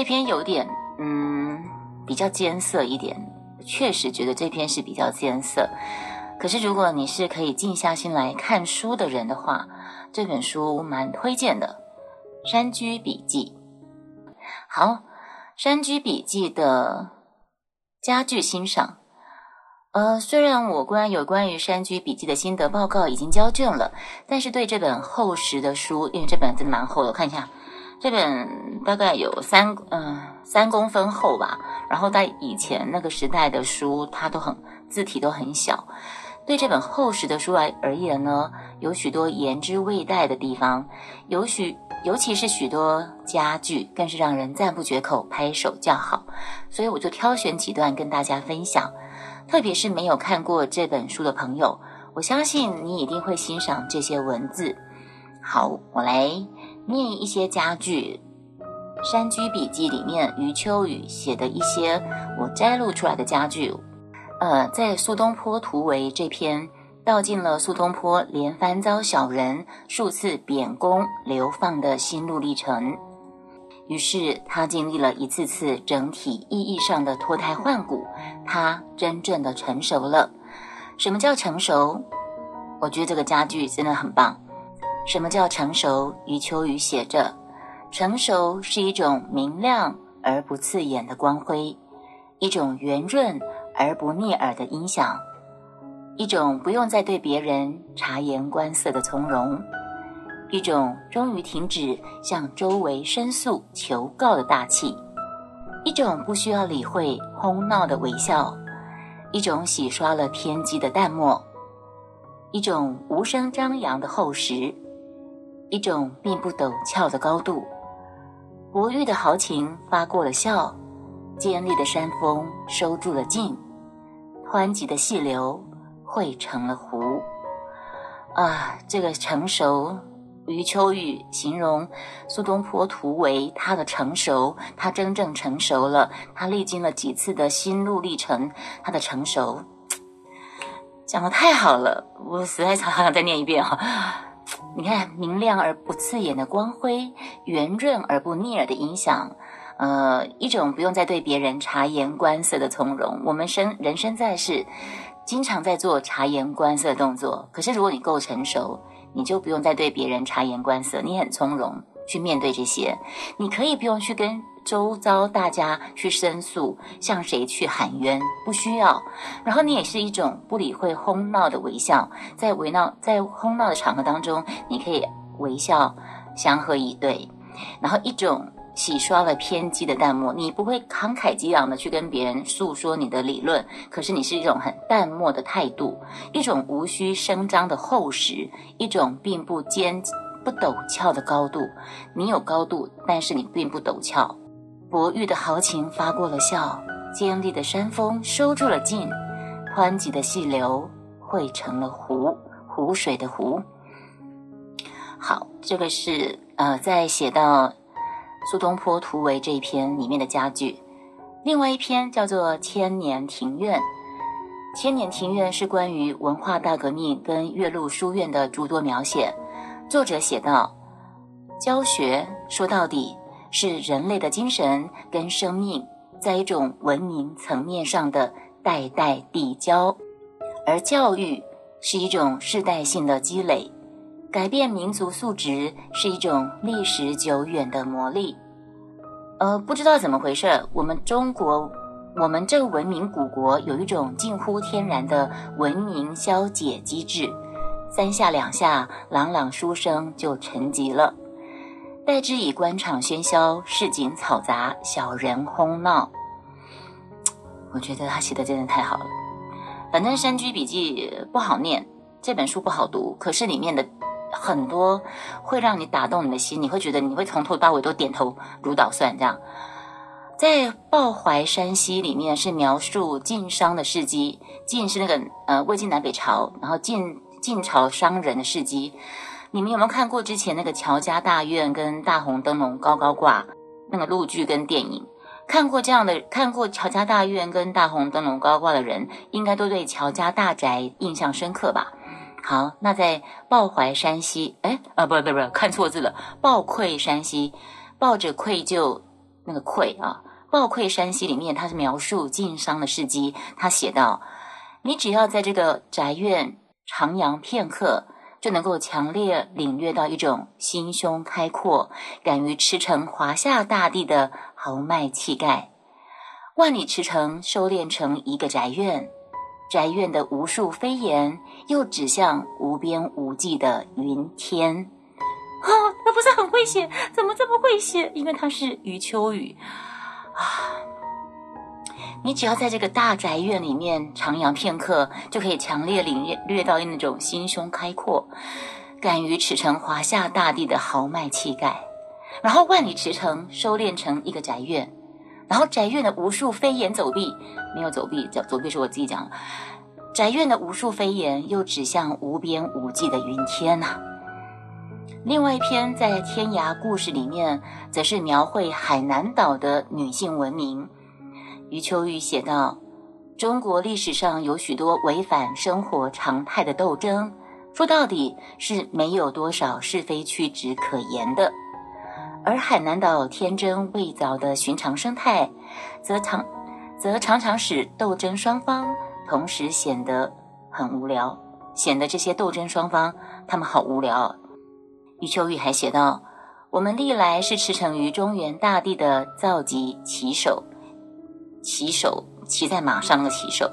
这篇有点嗯比较艰涩一点，确实觉得这篇是比较艰涩。可是如果你是可以静下心来看书的人的话，这本书蛮推荐的，《山居笔记》。好，《山居笔记》的家具欣赏。呃，虽然我关有关于《山居笔记》的心得报告已经交卷了，但是对这本厚实的书，因为这本真的蛮厚的，我看一下，这本大概有三嗯三公分厚吧。然后在以前那个时代的书，它都很字体都很小。对这本厚实的书来而言呢，有许多言之未带的地方，有许尤其是许多家具，更是让人赞不绝口，拍手叫好。所以我就挑选几段跟大家分享。特别是没有看过这本书的朋友，我相信你一定会欣赏这些文字。好，我来念一些家具《山居笔记》里面余秋雨写的一些我摘录出来的家具。呃，在苏东坡图为这篇道尽了苏东坡连番遭小人数次贬宫流放的心路历程。于是他经历了一次次整体意义上的脱胎换骨，他真正的成熟了。什么叫成熟？我觉得这个家具真的很棒。什么叫成熟？余秋雨写着：成熟是一种明亮而不刺眼的光辉，一种圆润而不腻耳的音响，一种不用再对别人察言观色的从容。一种终于停止向周围申诉求告的大气，一种不需要理会哄闹的微笑，一种洗刷了偏激的淡漠，一种无声张扬的厚实，一种并不陡峭的高度。博玉的豪情发过了笑，尖利的山峰收住了劲，湍急的细流汇成了湖。啊，这个成熟。余秋雨形容苏东坡图为他的成熟，他真正成熟了。他历经了几次的心路历程，他的成熟 讲的太好了，我实在好想 再念一遍哈。你看，明亮而不刺眼的光辉，圆润而不腻耳的音响，呃，一种不用再对别人察言观色的从容。我们生人生在世，经常在做察言观色的动作，可是如果你够成熟。你就不用再对别人察言观色，你很从容去面对这些，你可以不用去跟周遭大家去申诉，向谁去喊冤，不需要。然后你也是一种不理会哄闹的微笑，在围闹在哄闹的场合当中，你可以微笑相和以对，然后一种。洗刷了偏激的淡漠，你不会慷慨激昂的去跟别人诉说你的理论，可是你是一种很淡漠的态度，一种无需声张的厚实，一种并不坚不陡峭的高度。你有高度，但是你并不陡峭。博玉的豪情发过了笑，尖利的山峰收住了劲，湍急的细流汇成了湖，湖水的湖。好，这个是呃，在写到。苏东坡图为这一篇里面的佳句，另外一篇叫做《千年庭院》。《千年庭院》是关于文化大革命跟岳麓书院的诸多描写。作者写道：“教学说到底是人类的精神跟生命在一种文明层面上的代代递交，而教育是一种世代性的积累。”改变民族素质是一种历史久远的魔力，呃，不知道怎么回事，我们中国，我们这个文明古国有一种近乎天然的文明消解机制，三下两下，朗朗书声就沉寂了，代之以官场喧嚣、市井嘈杂、小人哄闹。我觉得他写的真的太好了，反正《山居笔记》不好念，这本书不好读，可是里面的。很多会让你打动你的心，你会觉得你会从头到尾都点头如捣蒜。这样，在《抱怀山西》里面是描述晋商的事迹，晋是那个呃魏晋南北朝，然后晋晋朝商人的事迹。你们有没有看过之前那个乔家大院跟大红灯笼高高挂那个陆剧跟电影？看过这样的看过乔家大院跟大红灯笼高挂的人，应该都对乔家大宅印象深刻吧？好，那在抱怀山西，哎，啊，不不不，看错字了，抱愧山西，抱着愧疚，那个愧啊，抱愧山西里面，他是描述晋商的事迹。他写道：“你只要在这个宅院徜徉片刻，就能够强烈领略到一种心胸开阔、敢于驰骋华夏大地的豪迈气概。万里驰骋收敛成一个宅院。”宅院的无数飞檐，又指向无边无际的云天。啊，那不是很会写？怎么这么会写？因为他是余秋雨啊！你只要在这个大宅院里面徜徉片刻，就可以强烈领略到那种心胸开阔、敢于驰骋华夏大地的豪迈气概。然后万里驰骋，收敛成一个宅院。然后宅院的无数飞檐走壁，没有走壁，走走壁是我自己讲的。宅院的无数飞檐又指向无边无际的云天呐。另外一篇在《天涯故事》里面，则是描绘海南岛的女性文明。余秋雨写道：“中国历史上有许多违反生活常态的斗争，说到底是没有多少是非曲直可言的。”而海南岛天真未凿的寻常生态，则常则常常使斗争双方同时显得很无聊，显得这些斗争双方他们好无聊。余秋雨还写道：“我们历来是驰骋于中原大地的造极骑手，骑手骑在马上的骑手，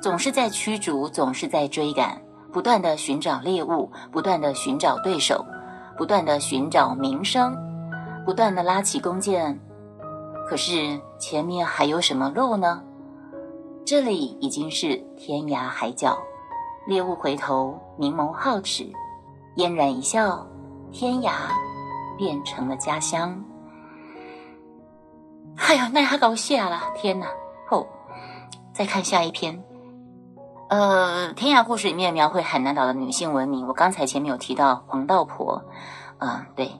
总是在驱逐，总是在追赶，不断的寻找猎物，不断的寻找对手，不断的寻找名声。”不断的拉起弓箭，可是前面还有什么路呢？这里已经是天涯海角，猎物回头，明眸皓齿，嫣然一笑，天涯变成了家乡。哎呀，那还搞笑了！天哪！后再看下一篇，呃，《天涯故事》里面描绘海南岛的女性文明。我刚才前面有提到黄道婆，嗯，对。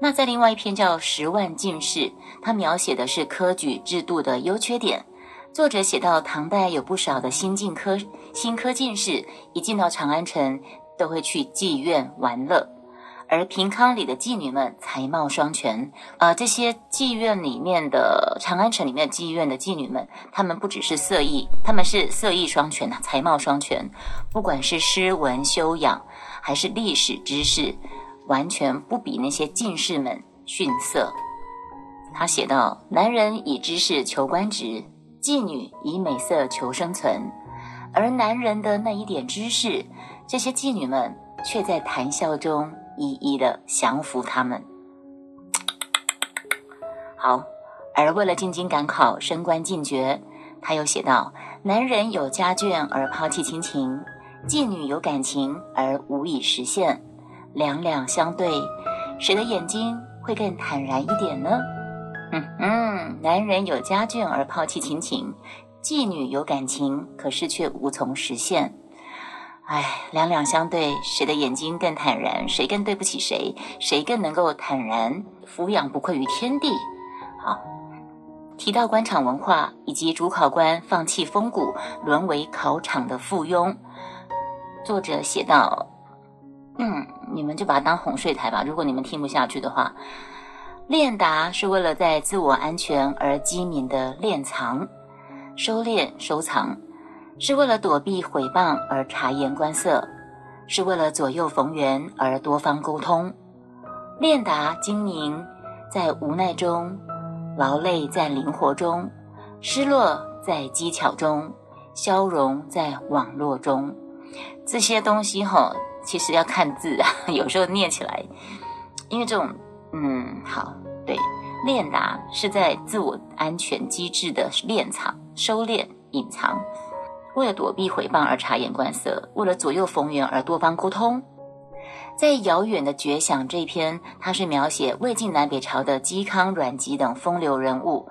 那在另外一篇叫《十万进士》，它描写的是科举制度的优缺点。作者写到，唐代有不少的新进科新科进士，一进到长安城，都会去妓院玩乐。而平康里的妓女们才貌双全，呃，这些妓院里面的长安城里面的妓院的妓女们，她们不只是色艺，她们是色艺双全呐，才貌双全。不管是诗文修养，还是历史知识。完全不比那些进士们逊色。他写道：“男人以知识求官职，妓女以美色求生存。而男人的那一点知识，这些妓女们却在谈笑中一一的降服他们。”好，而为了进京赶考、升官进爵，他又写道：“男人有家眷而抛弃亲情，妓女有感情而无以实现。”两两相对，谁的眼睛会更坦然一点呢？嗯嗯，男人有家眷而抛弃亲情，妓女有感情，可是却无从实现。哎，两两相对，谁的眼睛更坦然？谁更对不起谁？谁更能够坦然抚养，不愧于天地？好，提到官场文化以及主考官放弃风骨，沦为考场的附庸，作者写道。嗯，你们就把它当哄睡台吧。如果你们听不下去的话，练达是为了在自我安全而机敏的练藏、收敛、收藏，是为了躲避毁谤而察言观色，是为了左右逢源而多方沟通。练达精明，在无奈中；劳累在灵活中；失落在技巧中；消融在网络中。这些东西哈。其实要看字啊，有时候念起来，因为这种，嗯，好，对，练达是在自我安全机制的练藏、收敛、隐藏，为了躲避诽谤而察言观色，为了左右逢源而多方沟通。在遥远的绝响这篇，它是描写魏晋南北朝的嵇康、阮籍等风流人物，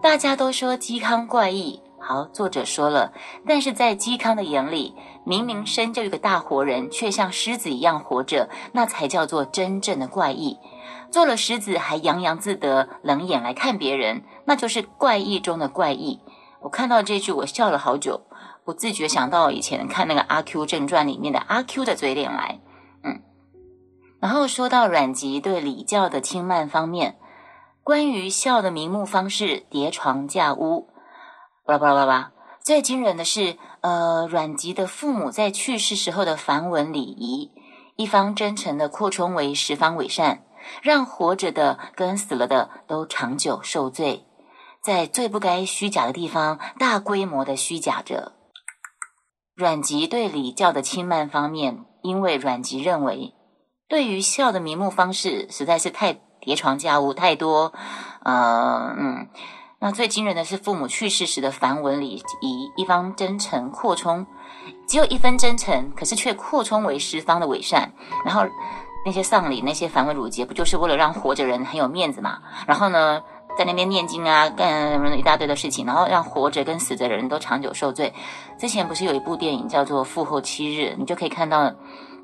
大家都说嵇康怪异。好，作者说了，但是在嵇康的眼里，明明生就一个大活人，却像狮子一样活着，那才叫做真正的怪异。做了狮子还洋洋自得，冷眼来看别人，那就是怪异中的怪异。我看到这句，我笑了好久，不自觉想到以前看那个《阿 Q 正传》里面的阿 Q 的嘴脸来。嗯，然后说到阮籍对礼教的轻慢方面。关于孝的名目方式，叠床架屋，巴拉巴拉巴拉。最惊人的是，呃，阮籍的父母在去世时候的繁文礼仪，一方真诚的扩充为十方伪善，让活着的跟死了的都长久受罪，在最不该虚假的地方大规模的虚假着。阮籍对礼教的轻慢方面，因为阮籍认为，对于孝的名目方式实在是太叠床架屋太多，呃，嗯。那最惊人的是父母去世时的繁文礼仪，一方真诚扩充，只有一分真诚，可是却扩充为十方的伪善。然后那些丧礼、那些繁文缛节，不就是为了让活着人很有面子嘛？然后呢，在那边念经啊，干什么一大堆的事情，然后让活着跟死的人都长久受罪。之前不是有一部电影叫做《复后七日》，你就可以看到。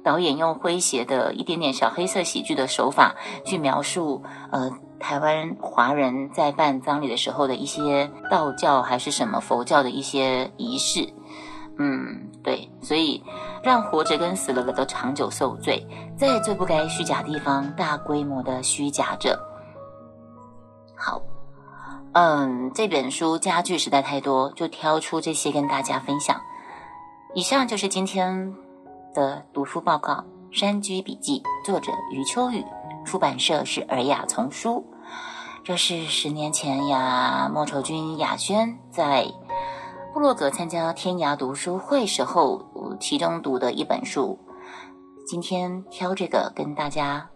导演用诙谐的一点点小黑色喜剧的手法去描述，呃，台湾华人在办葬礼的时候的一些道教还是什么佛教的一些仪式，嗯，对，所以让活着跟死了的都长久受罪，在最不该虚假地方大规模的虚假着。好，嗯，这本书家具实在太多，就挑出这些跟大家分享。以上就是今天。的读书报告《山居笔记》，作者余秋雨，出版社是尔雅丛书。这是十年前呀，莫愁君雅轩在布洛格参加天涯读书会时候，其中读的一本书。今天挑这个跟大家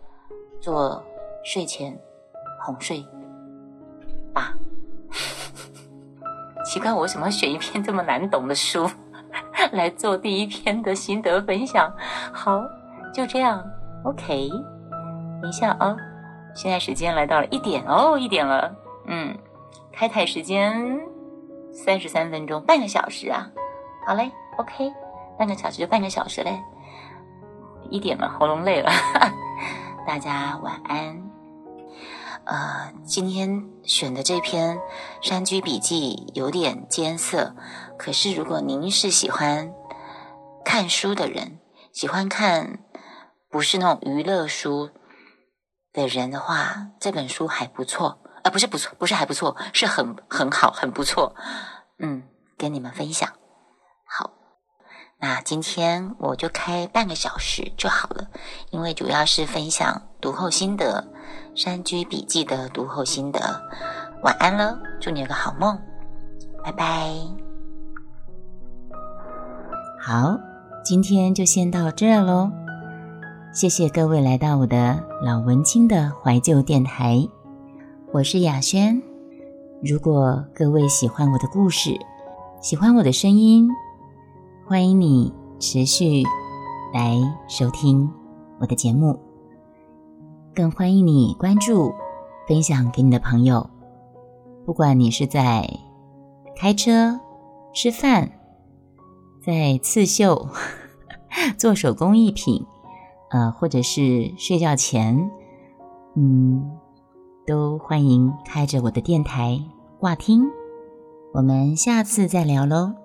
做睡前哄睡吧。奇怪，我为什么选一篇这么难懂的书？来做第一篇的心得分享，好，就这样，OK。等一下啊，现在时间来到了一点哦，一点了，嗯，开台时间三十三分钟，半个小时啊，好嘞，OK，半个小时就半个小时嘞，一点了，喉咙累了，大家晚安。呃，今天选的这篇《山居笔记》有点艰涩，可是如果您是喜欢看书的人，喜欢看不是那种娱乐书的人的话，这本书还不错。呃，不是不错，不是还不错，是很很好，很不错。嗯，跟你们分享。好，那今天我就开半个小时就好了，因为主要是分享读后心得。山居笔记的读后心得，晚安了，祝你有个好梦，拜拜。好，今天就先到这儿喽，谢谢各位来到我的老文青的怀旧电台，我是雅轩。如果各位喜欢我的故事，喜欢我的声音，欢迎你持续来收听我的节目。更欢迎你关注、分享给你的朋友。不管你是在开车、吃饭、在刺绣、做手工艺品，呃，或者是睡觉前，嗯，都欢迎开着我的电台挂听。我们下次再聊喽。